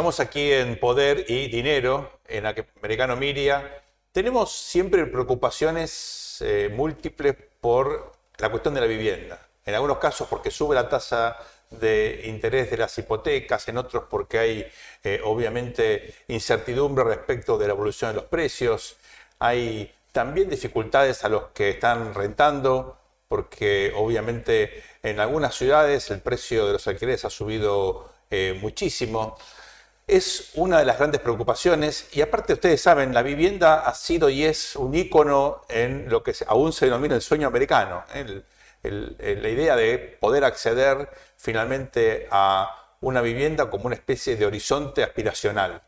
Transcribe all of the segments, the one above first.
Estamos aquí en Poder y Dinero, en Americano Miria. Tenemos siempre preocupaciones eh, múltiples por la cuestión de la vivienda. En algunos casos porque sube la tasa de interés de las hipotecas, en otros porque hay eh, obviamente incertidumbre respecto de la evolución de los precios. Hay también dificultades a los que están rentando, porque obviamente en algunas ciudades el precio de los alquileres ha subido eh, muchísimo es una de las grandes preocupaciones y aparte ustedes saben, la vivienda ha sido y es un ícono en lo que aún se denomina el sueño americano, la idea de poder acceder finalmente a una vivienda como una especie de horizonte aspiracional.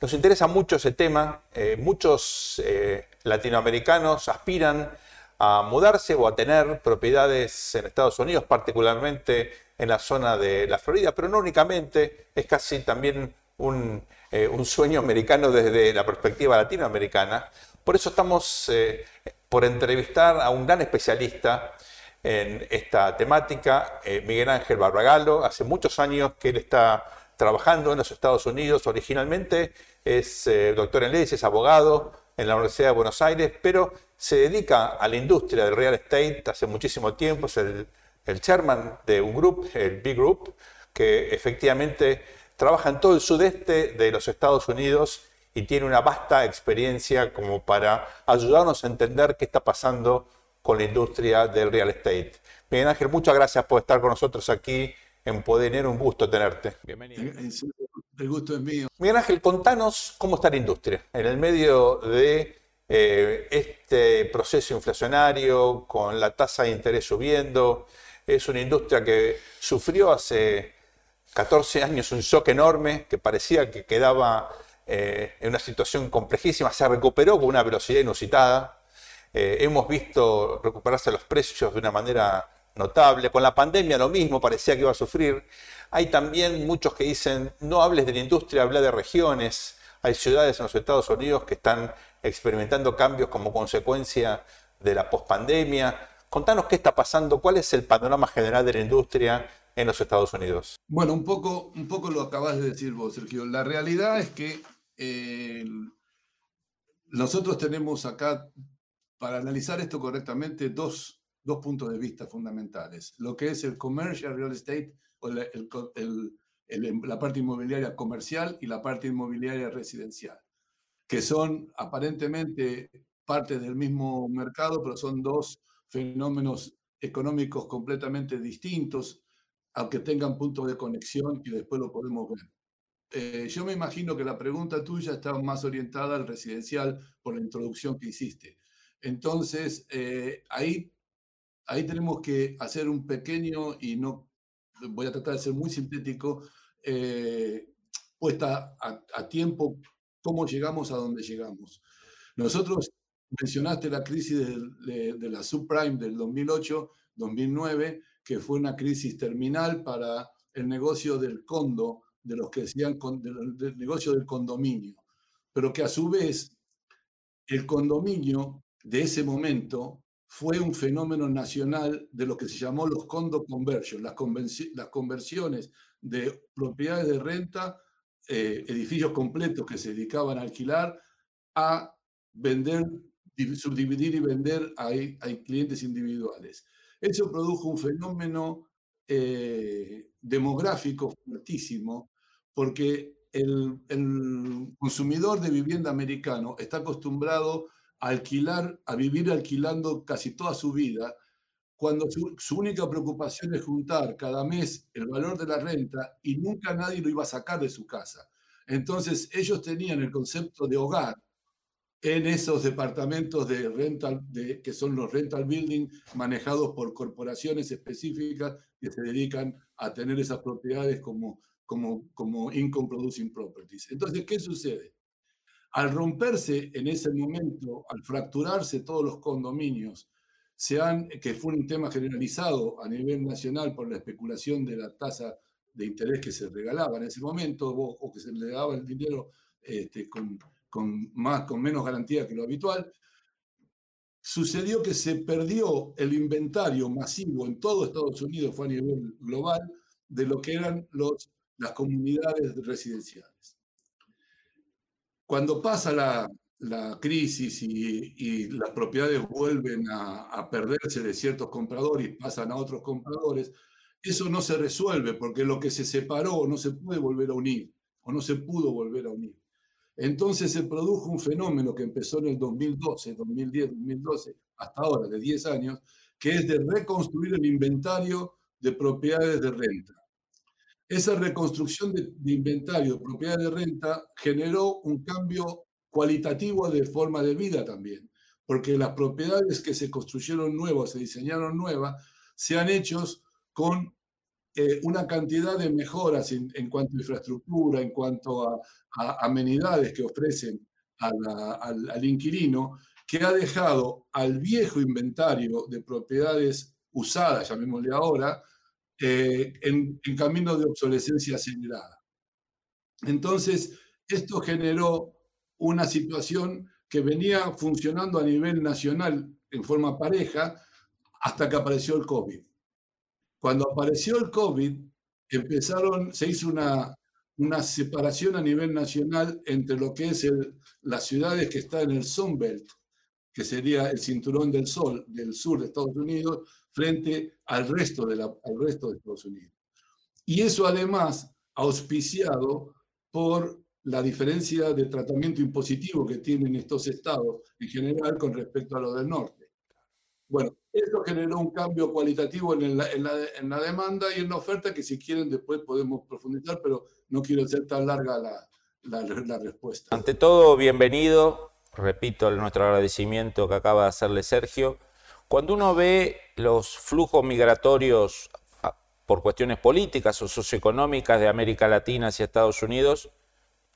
Nos interesa mucho ese tema, eh, muchos eh, latinoamericanos aspiran a mudarse o a tener propiedades en Estados Unidos, particularmente en la zona de la Florida, pero no únicamente, es casi también eh, un, sueño americano desde la perspectiva latinoamericana. Por eso estamos eh, por entrevistar a un gran especialista en esta temática, eh, Miguel Ángel Barragalo. Hace muchos años que él está trabajando en los Estados Unidos. Originalmente es doctor en leyes, es abogado en la Universidad de Buenos Aires, pero se dedica a la industria del real estate hace muchísimo tiempo. Es el, el chairman de un grupo, el B Group, que efectivamente trabaja en todo el sudeste de los Estados Unidos y tiene una vasta experiencia como para ayudarnos a entender qué está pasando con la industria del real estate. Miguel Ángel, muchas gracias por estar con nosotros aquí en Poder un gusto tenerte. Bienvenido. El gusto es mío. Miguel Ángel, contanos cómo está la industria en el medio de eh, este proceso inflacionario, con la tasa de interés subiendo. Es una industria que sufrió hace 14 años, un shock enorme que parecía que quedaba eh, en una situación complejísima, se recuperó con una velocidad inusitada. Eh, hemos visto recuperarse los precios de una manera notable. Con la pandemia lo mismo, parecía que iba a sufrir. Hay también muchos que dicen, no hables de la industria, habla de regiones. Hay ciudades en los Estados Unidos que están experimentando cambios como consecuencia de la pospandemia. Contanos qué está pasando, cuál es el panorama general de la industria en los Estados Unidos. Bueno, un poco, un poco lo acabas de decir vos, Sergio. La realidad es que eh, nosotros tenemos acá, para analizar esto correctamente, dos, dos, puntos de vista fundamentales. Lo que es el commercial real estate, o la, la parte inmobiliaria comercial y la parte inmobiliaria residencial, que son aparentemente parte del mismo mercado, pero son dos fenómenos económicos completamente distintos aunque tengan puntos de conexión y después lo podemos ver. Eh, yo me imagino que la pregunta tuya está más orientada al residencial por la introducción que hiciste. Entonces, eh, ahí, ahí tenemos que hacer un pequeño, y no voy a tratar de ser muy sintético, eh, puesta a, tiempo cómo llegamos a donde llegamos. Nosotros mencionaste la crisis de, de la subprime del 2008-2009 que fue una crisis terminal para el negocio del condo, de los que decían del, negocio del condominio, pero que a su vez el condominio de ese momento fue un fenómeno nacional de lo que se llamó los condo conversions, las, las conversiones de propiedades de renta, eh, edificios completos que se dedicaban a alquilar, a vender, subdividir y vender a, a clientes individuales. Eso produjo un fenómeno eh, demográfico fuertísimo, porque el, consumidor de vivienda americano está acostumbrado a alquilar, a vivir alquilando casi toda su vida, cuando su, su, única preocupación es juntar cada mes el valor de la renta y nunca nadie lo iba a sacar de su casa. Entonces ellos tenían el concepto de hogar en esos departamentos de rental, que son los rental building manejados por corporaciones específicas que se dedican a tener esas propiedades como como, como income producing properties. Entonces, ¿qué sucede? Al romperse en ese momento, al fracturarse todos los condominios, han que fue un tema generalizado a nivel nacional por la especulación de la tasa de interés que se regalaba en ese momento o, que se le daba el dinero este, con, con, más, con menos garantía que lo habitual, sucedió que se perdió el inventario masivo en todo Estados Unidos, fue a nivel global, de lo que eran las comunidades residenciales. Cuando pasa la, la crisis y, las propiedades vuelven a, a, perderse de ciertos compradores y pasan a otros compradores, eso no se resuelve porque lo que se separó no se puede volver a unir o no se pudo volver a unir. Entonces se produjo un fenómeno que empezó en el 2012, 2010, 2012, hasta ahora, de 10 años, que es de reconstruir el inventario de propiedades de renta. Esa reconstrucción de, inventario de propiedades de renta generó un cambio cualitativo de forma de vida también, porque las propiedades que se construyeron nuevas, se diseñaron nuevas, se han hecho con eh, una cantidad de mejoras en, cuanto a infraestructura, en cuanto a, amenidades que ofrecen al, inquilino, que ha dejado al viejo inventario de propiedades usadas, llamémosle ahora, eh, en, en camino de obsolescencia acelerada. Entonces, esto generó una situación que venía funcionando a nivel nacional en forma pareja hasta que apareció el COVID. Cuando apareció el COVID, empezaron, se hizo una, una separación a nivel nacional entre lo que es el, las ciudades que están en el Sunbelt, que sería el cinturón del sol del sur de Estados Unidos, frente al resto de, la, al resto de Estados Unidos. Y eso además auspiciado por la diferencia de tratamiento impositivo que tienen estos estados en general con respecto a los del norte. Bueno, esto generó un cambio cualitativo en la, en, la, demanda y en la oferta que si quieren después podemos profundizar, pero no quiero hacer tan larga la, la, respuesta. Ante todo, bienvenido. Repito nuestro agradecimiento que acaba de hacerle Sergio. Cuando uno ve los flujos migratorios ah, por cuestiones políticas o socioeconómicas de América Latina hacia Estados Unidos,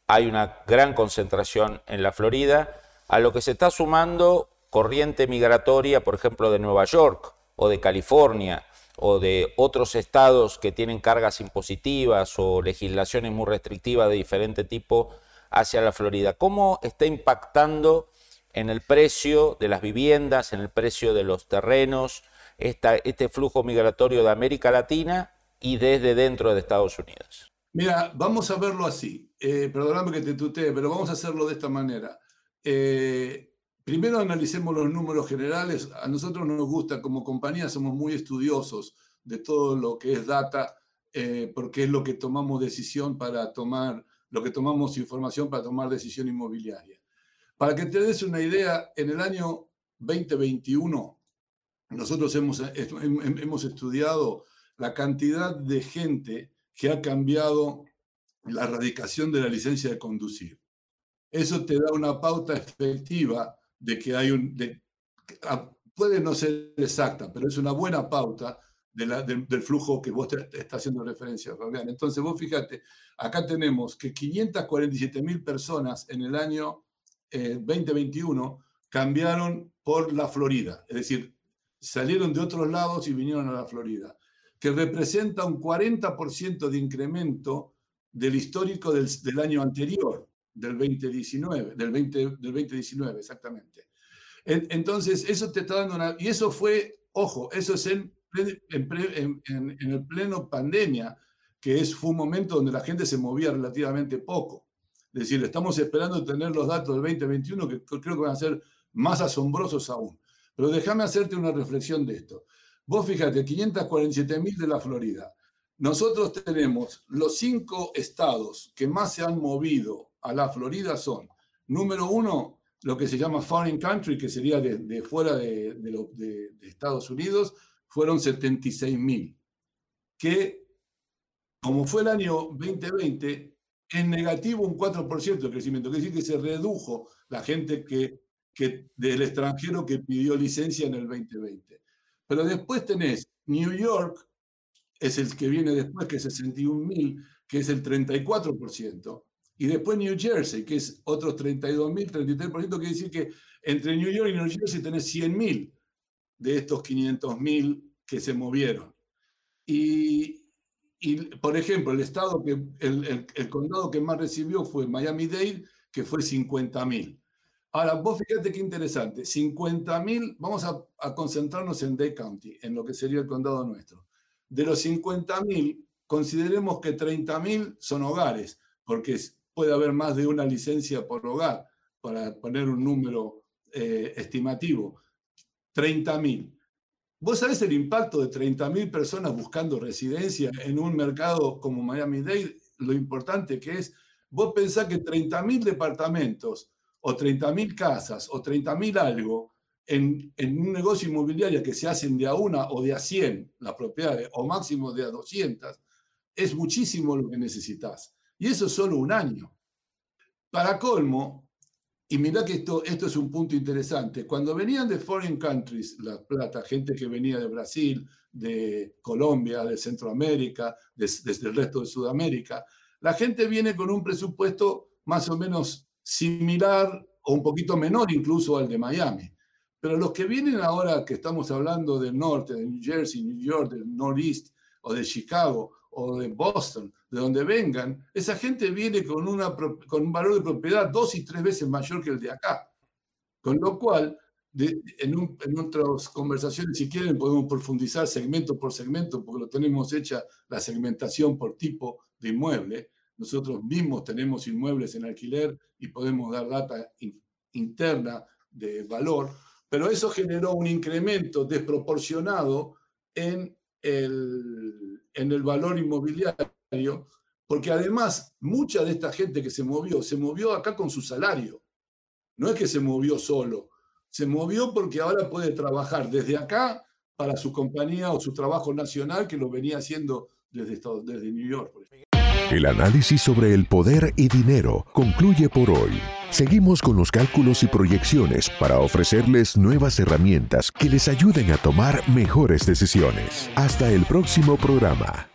hay una gran concentración en la Florida, a lo que se está sumando corriente migratoria, por ejemplo, de Nueva York o de California o de otros estados que tienen cargas impositivas o legislaciones muy restrictivas de diferente tipo hacia la Florida. ¿Cómo está impactando en el precio de las viviendas, en el precio de los terrenos, este flujo migratorio de América Latina y desde dentro de Estados Unidos? Mira, vamos a verlo así. Eh, perdóname que te tutee, pero vamos a hacerlo de esta manera. Eh, Primero analicemos los números generales. A nosotros nos gusta, como compañía, somos muy estudiosos de todo lo que es data, eh, porque es lo que tomamos decisión para tomar, lo que tomamos información para tomar decisión inmobiliaria. Para que te des una idea, en el año 2021, nosotros hemos, hemos estudiado la cantidad de gente que ha cambiado la erradicación de la licencia de conducir. Eso te da una pauta efectiva de que hay un... Ah, puede no ser exacta, pero es una buena pauta del flujo que vos te, estás haciendo referencia, Fabián. Entonces, vos fíjate, acá tenemos que 547 mil personas en el año 2021 eh, cambiaron por la Florida, es decir, salieron de otros lados y vinieron a la Florida, que representa un 40% de incremento del histórico del, del año anterior del 2019, del, 20, del 2019 exactamente. Entonces, eso te está dando una... Y eso fue, ojo, eso es en, en, en, el pleno pandemia, que es, fue un momento donde la gente se movía relativamente poco. Es decir, estamos esperando tener los datos del 2021 que creo que van a ser más asombrosos aún. Pero déjame hacerte una reflexión de esto. Vos fíjate, 547 mil de la Florida. Nosotros tenemos los cinco estados que más se han movido a la Florida son, número uno, lo que se llama foreign country, que sería de, fuera de, de, Estados Unidos, fueron 76 mil. Que, como fue el año 2020, es negativo un 4% de crecimiento. Quiere decir que se redujo la gente que, que, del extranjero que pidió licencia en el 2020. Pero después tenés New York, es el que viene después, que es 61 mil, que es el 34%, y después New Jersey, que es otros 32.000, 33%, quiere decir que entre New York y New Jersey tenés 100.000 de estos 500.000 que se movieron. Y, por ejemplo, el estado que, el, el, condado que más recibió fue Miami-Dade, que fue 50.000. Ahora, vos fíjate qué interesante, 50.000, vamos a, a, concentrarnos en Dade County, en lo que sería el condado nuestro. De los 50.000, consideremos que 30.000 son hogares, porque puede haber más de una licencia por hogar, para poner un número eh, estimativo. 30.000. ¿Vos sabés el impacto de 30.000 personas buscando residencia en un mercado como Miami-Dade? Lo importante que es, vos pensás que 30.000 departamentos o 30.000 casas o 30.000 algo en, en, un negocio inmobiliario que se hacen de a una o de a 100 las propiedades o máximo de a 200, es muchísimo lo que necesitas. Y eso es solo un año. Para colmo, y mira que esto, esto es un punto interesante, cuando venían de foreign countries, la plata, gente que venía de Brasil, de Colombia, de Centroamérica, desde el resto de Sudamérica, la gente viene con un presupuesto más o menos similar o un poquito menor incluso al de Miami. Pero los que vienen ahora, que estamos hablando del norte, de New Jersey, New York, del Northeast o de Chicago o de Boston, de donde vengan, esa gente viene con, una, con un valor de propiedad dos y tres veces mayor que el de acá. Con lo cual, en, en, otras conversaciones, si quieren, podemos profundizar segmento por segmento, porque lo tenemos hecha la segmentación por tipo de inmueble. Nosotros mismos tenemos inmuebles en alquiler y podemos dar data interna de valor, pero eso generó un incremento desproporcionado en el, en el valor inmobiliario, porque además mucha de esta gente que se movió, se movió acá con su salario. No es que se movió solo, se movió porque ahora puede trabajar desde acá para su compañía o su trabajo nacional que lo venía haciendo desde, desde New York. El análisis sobre el poder y dinero concluye por hoy. Seguimos con los cálculos y proyecciones para ofrecerles nuevas herramientas que les ayuden a tomar mejores decisiones. Hasta el próximo programa.